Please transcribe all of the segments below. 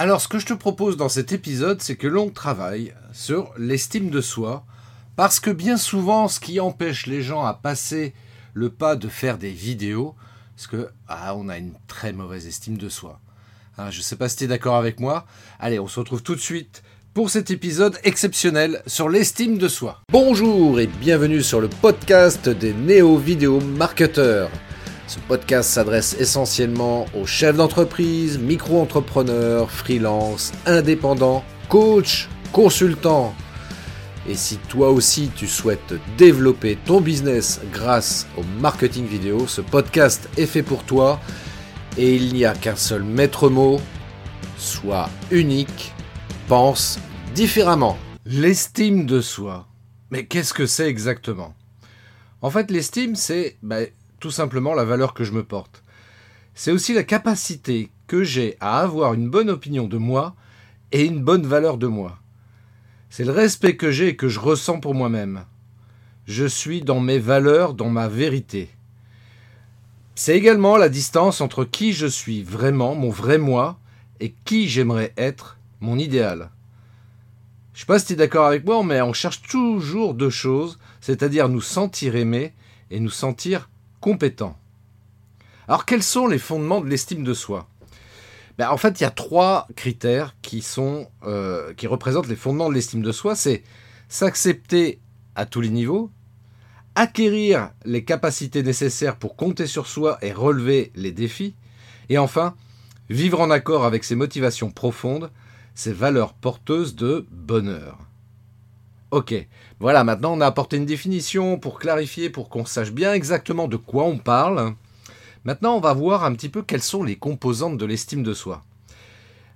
Alors ce que je te propose dans cet épisode, c'est que l'on travaille sur l'estime de soi, parce que bien souvent, ce qui empêche les gens à passer le pas de faire des vidéos, c'est que ah, on a une très mauvaise estime de soi. Hein, je ne sais pas si tu es d'accord avec moi. Allez, on se retrouve tout de suite pour cet épisode exceptionnel sur l'estime de soi. Bonjour et bienvenue sur le podcast des néo-vidéo marketeurs. Ce podcast s'adresse essentiellement aux chefs d'entreprise, micro-entrepreneurs, freelance, indépendants, coachs, consultants. Et si toi aussi tu souhaites développer ton business grâce au marketing vidéo, ce podcast est fait pour toi et il n'y a qu'un seul maître mot, sois unique, pense différemment. L'estime de soi. Mais qu'est-ce que c'est exactement? En fait, l'estime, c'est ben, tout simplement la valeur que je me porte. C'est aussi la capacité que j'ai à avoir une bonne opinion de moi et une bonne valeur de moi. C'est le respect que j'ai et que je ressens pour moi-même. Je suis dans mes valeurs, dans ma vérité. C'est également la distance entre qui je suis vraiment, mon vrai moi, et qui j'aimerais être, mon idéal. Je sais pas si tu es d'accord avec moi, mais on cherche toujours deux choses, c'est-à-dire nous sentir aimés et nous sentir compétent. Alors quels sont les fondements de l'estime de soi? Ben, En fait, il y a trois critères qui, sont, euh, qui représentent les fondements de l'estime de soi. C'est s'accepter à tous les niveaux, acquérir les capacités nécessaires pour compter sur soi et relever les défis, et enfin, vivre en accord avec ses motivations profondes, ses valeurs porteuses de bonheur. Ok, voilà, maintenant on a apporté une définition pour clarifier, pour qu'on sache bien exactement de quoi on parle. Maintenant on va voir un petit peu quelles sont les composantes de l'estime de soi.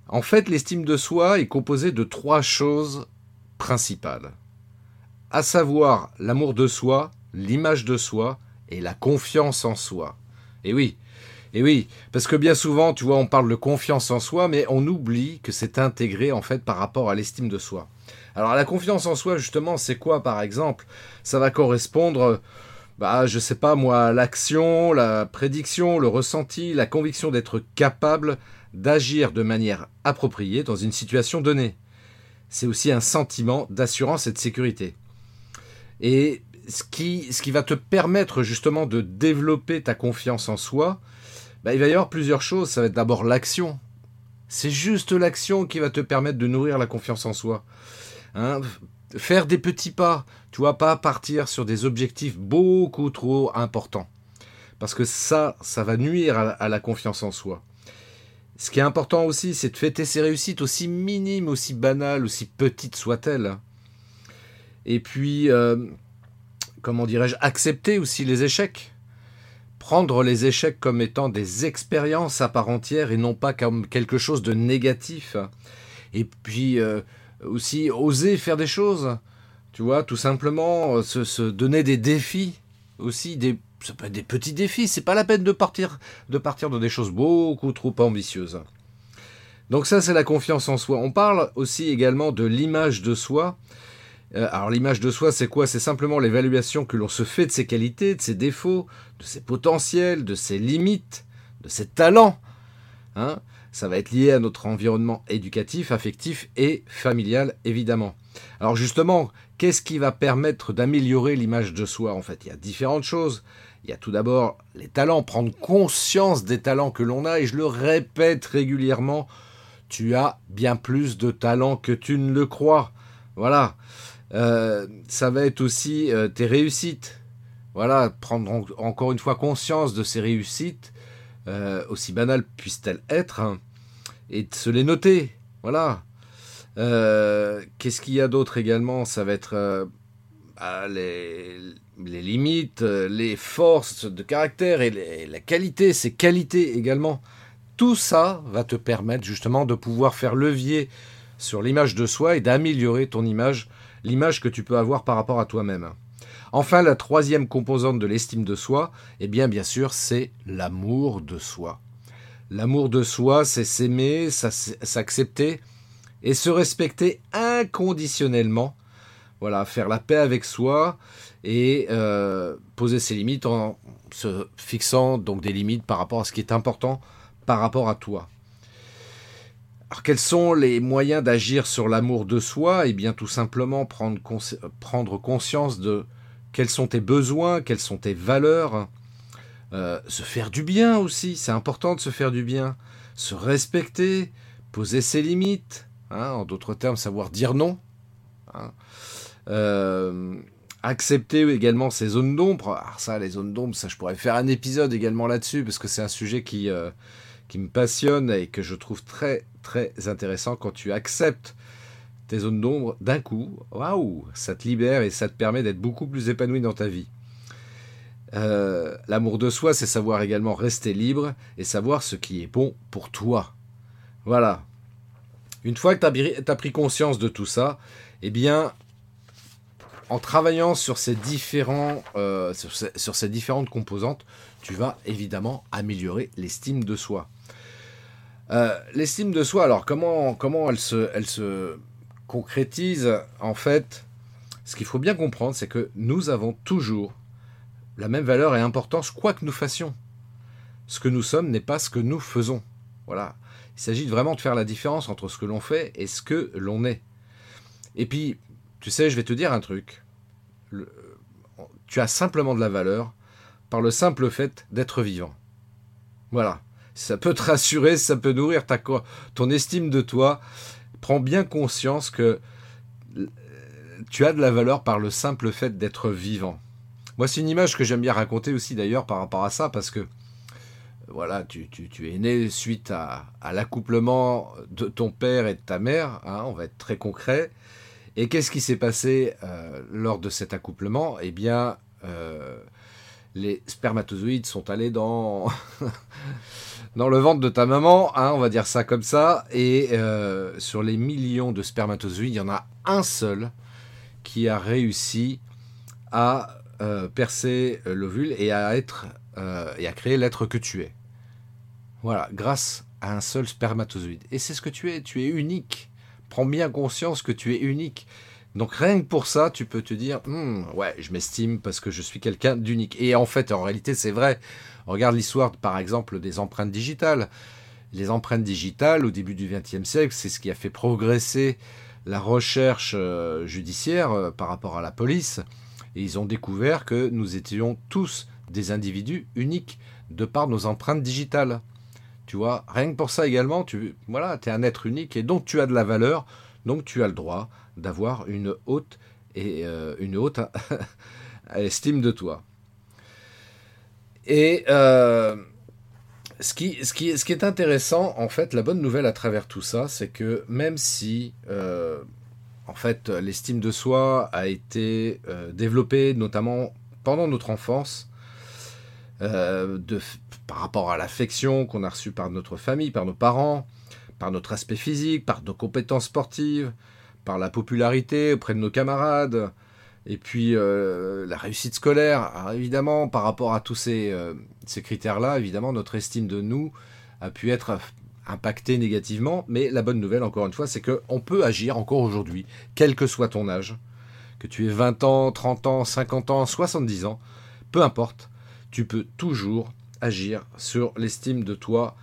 En fait, l'estime de soi est composée de trois choses principales. À savoir l'amour de soi, l'image de soi et la confiance en soi. Et oui, et oui, parce que bien souvent, tu vois, on parle de confiance en soi, mais on oublie que c'est intégré en fait par rapport à l'estime de soi. Alors la confiance en soi, justement, c'est quoi par exemple? Ça va correspondre, bah, je sais pas moi, l'action, la prédiction, le ressenti, la conviction d'être capable d'agir de manière appropriée dans une situation donnée. C'est aussi un sentiment d'assurance et de sécurité. Et ce qui, va te permettre justement de développer ta confiance en soi, bah, il va y avoir plusieurs choses. Ça va être d'abord l'action. C'est juste l'action qui va te permettre de nourrir la confiance en soi. Hein, faire des petits pas, tu vois, pas partir sur des objectifs beaucoup trop importants. Parce que ça, ça va nuire à, la confiance en soi. Ce qui est important aussi, c'est de fêter ses réussites, aussi minimes, aussi banales, aussi petites soient-elles. Et puis, euh, comment dirais-je, accepter aussi les échecs. Prendre les échecs comme étant des expériences à part entière et non pas comme quelque chose de négatif. Et puis, euh, aussi oser faire des choses. Tu vois, tout simplement euh, se, donner des défis aussi, des, ça peut être des petits défis. C'est pas la peine de partir, de partir dans des choses beaucoup trop ambitieuses. Donc ça, c'est la confiance en soi. On parle aussi également de l'image de soi. Euh, alors l'image de soi, c'est quoi? C'est simplement l'évaluation que l'on se fait de ses qualités, de ses défauts, de ses potentiels, de ses limites, de ses talents. Hein ça va être lié à notre environnement éducatif, affectif et familial, évidemment. Alors justement, qu'est-ce qui va permettre d'améliorer l'image de soi En fait, il y a différentes choses. Il y a tout d'abord les talents, prendre conscience des talents que l'on a, et je le répète régulièrement, tu as bien plus de talents que tu ne le crois. Voilà. Euh, ça va être aussi euh, tes réussites. Voilà, prendre encore une fois conscience de ces réussites, euh, aussi banales puissent-elles être. Hein et de se les noter. Voilà. Euh, qu'est-ce qu'il y a d'autre également? Ça va être euh, bah, les, limites, euh, les forces de caractère et la qualité, ces qualités également. Tout ça va te permettre justement de pouvoir faire levier sur l'image de soi et d'améliorer ton image, l'image que tu peux avoir par rapport à toi-même. Enfin, la troisième composante de l'estime de soi, eh bien, bien sûr, c'est l'amour de soi. L'amour de soi, c'est s'aimer, s'accepter et se respecter inconditionnellement. Voilà, faire la paix avec soi et euh, poser ses limites en se fixant donc des limites par rapport à ce qui est important par rapport à toi. Alors quels sont les moyens d'agir sur l'amour de soi? Eh bien tout simplement prendre, prendre, conscience de quels sont tes besoins, quelles sont tes valeurs, euh, se faire du bien aussi, c'est important de se faire du bien, se respecter, poser ses limites, hein, en d'autres termes savoir dire non, hein. euh, accepter également ses zones d'ombre. Alors ça, les zones d'ombre, ça je pourrais faire un épisode également là-dessus parce que c'est un sujet qui, euh, qui me passionne et que je trouve très très intéressant quand tu acceptes tes zones d'ombre d'un coup. Waouh, ça te libère et ça te permet d'être beaucoup plus épanoui dans ta vie. Euh, l'amour de soi, c'est savoir également rester libre et savoir ce qui est bon pour toi. Voilà. Une fois que tu as, pris conscience de tout ça, eh bien, en travaillant sur ces, différents, euh, sur ces différentes composantes, tu vas évidemment améliorer l'estime de soi. Euh, l'estime de soi, alors comment, comment elle, se, elle se concrétise? En fait, ce qu'il faut bien comprendre, c'est que nous avons toujours la même valeur et importance, quoi que nous fassions. Ce que nous sommes n'est pas ce que nous faisons. Voilà. Il s'agit vraiment de faire la différence entre ce que l'on fait et ce que l'on est. Et puis, tu sais, je vais te dire un truc. tu as simplement de la valeur par le simple fait d'être vivant. Voilà ça peut te rassurer, ça peut nourrir ta, ton estime de toi. Prends bien conscience que euh, tu as de la valeur par le simple fait d'être vivant. Moi, c'est une image que j'aime bien raconter aussi d'ailleurs par rapport à ça, parce que voilà, tu, es né suite à, l'accouplement de ton père et de ta mère, hein, on va être très concret. Et qu'est-ce qui s'est passé euh, lors de cet accouplement? Eh bien, euh, les spermatozoïdes sont allés dans dans le ventre de ta maman, hein, on va dire ça comme ça, et euh, sur les millions de spermatozoïdes, il y en a un seul qui a réussi à euh, percer l'ovule et à être euh, et à créer l'être que tu es. Voilà, grâce à un seul spermatozoïde. Et c'est ce que tu es, tu es unique. Prends bien conscience que tu es unique. Donc rien que pour ça, tu peux te dire, hmm, ouais, je m'estime parce que je suis quelqu'un d'unique. Et en fait, en réalité, c'est vrai. regarde l'histoire, par exemple, des empreintes digitales. Les empreintes digitales, au début du XXe siècle, c'est ce qui a fait progresser la recherche euh, judiciaire euh, par rapport à la police. Et ils ont découvert que nous étions tous des individus uniques de par nos empreintes digitales. Tu vois, rien que pour ça également, tu voilà, es un être unique et donc tu as de la valeur, donc tu as le droit d'avoir une haute et euh, une haute estime de toi. Et euh, ce, qui, est intéressant, en fait, la bonne nouvelle à travers tout ça, c'est que même si, euh, en fait, l'estime de soi a été développée notamment pendant notre enfance, de, par rapport à l'affection qu'on a reçue par notre famille, par nos parents, par notre aspect physique, par nos compétences sportives, par la popularité auprès de nos camarades, et puis euh, la réussite scolaire. évidemment, par rapport à tous ces, euh, ces critères-là, évidemment, notre estime de nous a pu être impactée négativement. Mais la bonne nouvelle, encore une fois, c'est qu'on peut agir encore aujourd'hui, quel que soit ton âge, que tu aies 20 ans, 30 ans, 50 ans, 70 ans, peu importe, tu peux toujours agir sur l'estime de toi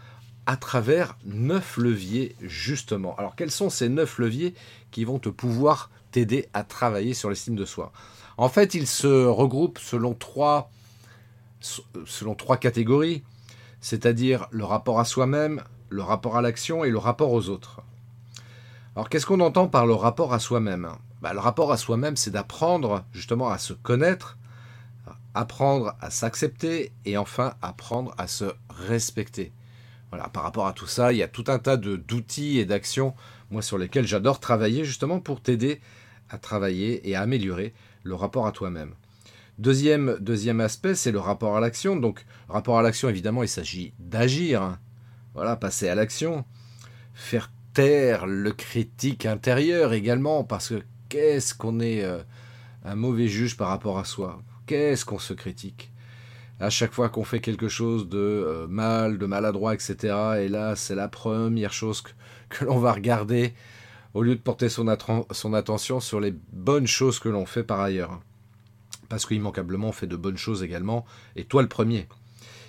à travers neuf leviers justement. Alors quels sont ces neuf leviers qui vont te pouvoir t'aider à travailler sur l'estime de soi? En fait, ils se regroupent selon trois, selon trois catégories, c'est-à-dire le rapport à soi-même, le rapport à l'action et le rapport aux autres. Alors qu'est-ce qu'on entend par le rapport à soi-même? Bah, Le rapport à soi-même, c'est d'apprendre justement à se connaître, apprendre à s'accepter et enfin apprendre à se respecter. Voilà, par rapport à tout ça, il y a tout un tas d'outils et d'actions, moi, sur lesquels j'adore travailler justement pour t'aider à travailler et à améliorer le rapport à toi-même. Deuxième, deuxième aspect, c'est le rapport à l'action. Donc, rapport à l'action, évidemment, il s'agit d'agir. Voilà, passer à l'action. Faire taire le critique intérieur également, parce que qu'est-ce qu'on est euh, un mauvais juge par rapport à soi? Qu'est-ce qu'on se critique? À chaque fois qu'on fait quelque chose de euh, mal, de maladroit, etc. Et là, c'est la première chose que, l'on va regarder au lieu de porter son, son, attention sur les bonnes choses que l'on fait par ailleurs. Parce qu'immanquablement, on fait de bonnes choses également, et toi le premier.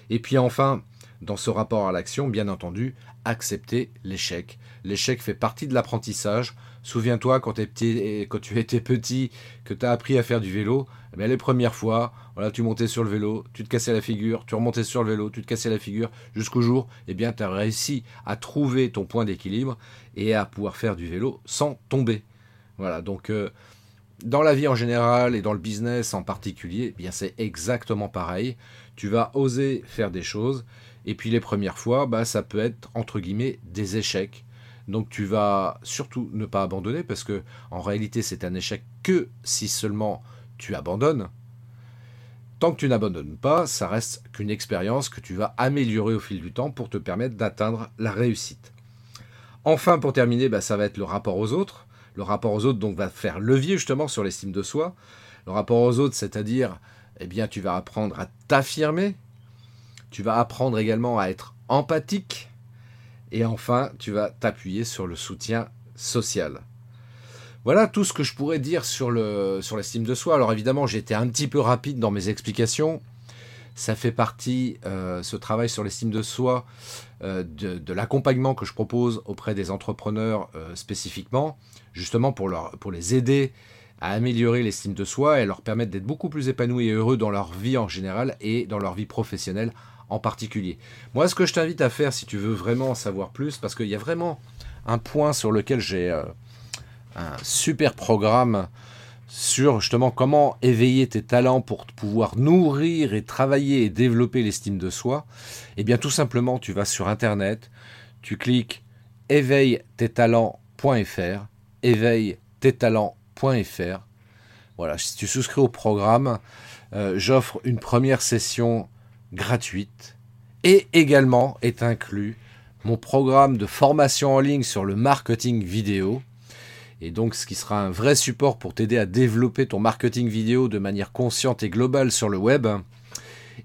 Et puis enfin, dans ce rapport à l'action, bien entendu, accepter l'échec. L'échec fait partie de l'apprentissage. Souviens-toi quand, tu étais petit, que tu as appris à faire du vélo, eh les premières fois, voilà, tu montais sur le vélo, tu te cassais la figure, tu remontais sur le vélo, tu te cassais la figure, jusqu'au jour, eh bien, tu as réussi à trouver ton point d'équilibre et à pouvoir faire du vélo sans tomber. Voilà, donc euh, dans la vie en général et dans le business en particulier, eh bien c'est exactement pareil. Tu vas oser faire des choses et puis les premières fois, bah, ça peut être entre guillemets des échecs. Donc tu vas surtout ne pas abandonner parce que en réalité c'est un échec que si seulement tu abandonnes. Tant que tu n'abandonnes pas, ça reste qu'une expérience que tu vas améliorer au fil du temps pour te permettre d'atteindre la réussite. Enfin, pour terminer, bah, ça va être le rapport aux autres. Le rapport aux autres donc va faire levier justement sur l'estime de soi. Le rapport aux autres, c'est-à-dire, eh bien, tu vas apprendre à t'affirmer. Tu vas apprendre également à être empathique. Et enfin, tu vas t'appuyer sur le soutien social. Voilà tout ce que je pourrais dire sur le sur l'estime de soi. Alors évidemment, j'ai été un petit peu rapide dans mes explications. Ça fait partie, euh, ce travail sur l'estime de soi, euh, de, l'accompagnement que je propose auprès des entrepreneurs euh, spécifiquement, justement pour, pour les aider à améliorer l'estime de soi et leur permettre d'être beaucoup plus épanouis et heureux dans leur vie en général et dans leur vie professionnelle en particulier. Moi, ce que je t'invite à faire, si tu veux vraiment en savoir plus, parce qu'il y a vraiment un point sur lequel j'ai un super programme sur justement comment éveiller tes talents pour pouvoir nourrir et travailler et développer l'estime de soi, eh bien tout simplement tu vas sur internet, tu cliques éveille tes talents.fr, éveille tes talents.fr. Voilà, si tu souscris au programme, euh, j'offre une première session gratuite et également est inclus mon programme de formation en ligne sur le marketing vidéo et donc ce qui sera un vrai support pour t'aider à développer ton marketing vidéo de manière consciente et globale sur le web.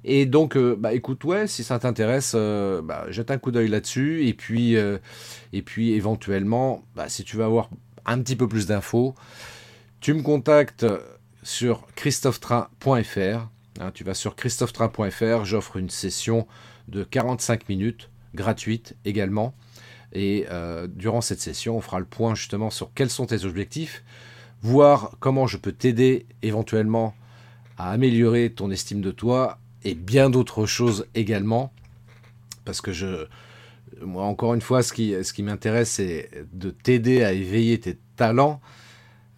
Et donc, euh, bah, écoute, ouais, si ça t'intéresse, euh, bah, jette un coup d'œil là-dessus. Et puis, euh, et puis éventuellement, bah, si tu veux avoir un petit peu plus d'infos, tu me contactes sur christophetrain.fr. Hein, tu vas sur christophetrain.fr, j'offre une session de 45 minutes, gratuite également. Et euh, durant cette session, on fera le point justement sur quels sont tes objectifs, voir comment je peux t'aider éventuellement à améliorer ton estime de toi et bien d'autres choses également. Parce que je, moi encore une fois, ce qui, ce qui m'intéresse, c'est de t'aider à éveiller tes talents.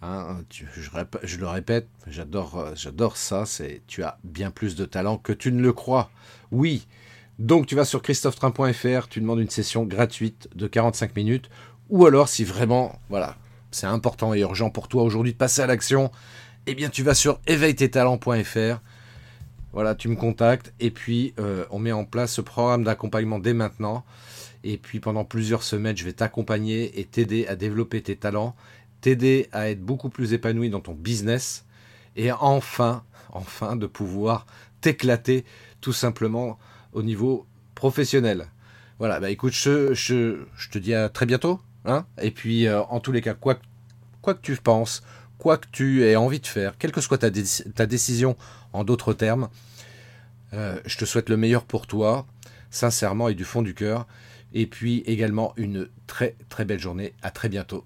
Hein, je, le répète, j'adore, j'adore ça. Tu as bien plus de talent que tu ne le crois. Oui, donc tu vas sur christophetrain.fr, tu demandes une session gratuite de 45 minutes, ou alors si vraiment, voilà, c'est important et urgent pour toi aujourd'hui de passer à l'action, eh bien tu vas sur éveilletetalents.fr, voilà, tu me contactes, et puis euh, on met en place ce programme d'accompagnement dès maintenant, et puis pendant plusieurs semaines, je vais t'accompagner et t'aider à développer tes talents, t'aider à être beaucoup plus épanoui dans ton business, et enfin, enfin de pouvoir t'éclater tout simplement au niveau professionnel. Voilà, bah écoute, je, je, te dis à très bientôt. Hein Et puis, euh, en tous les cas, quoi, quoi que tu penses, quoi que tu aies envie de faire, quelle que soit ta, décision en d'autres termes, euh, je te souhaite le meilleur pour toi, sincèrement et du fond du cœur. Et puis également une très très belle journée. À très bientôt.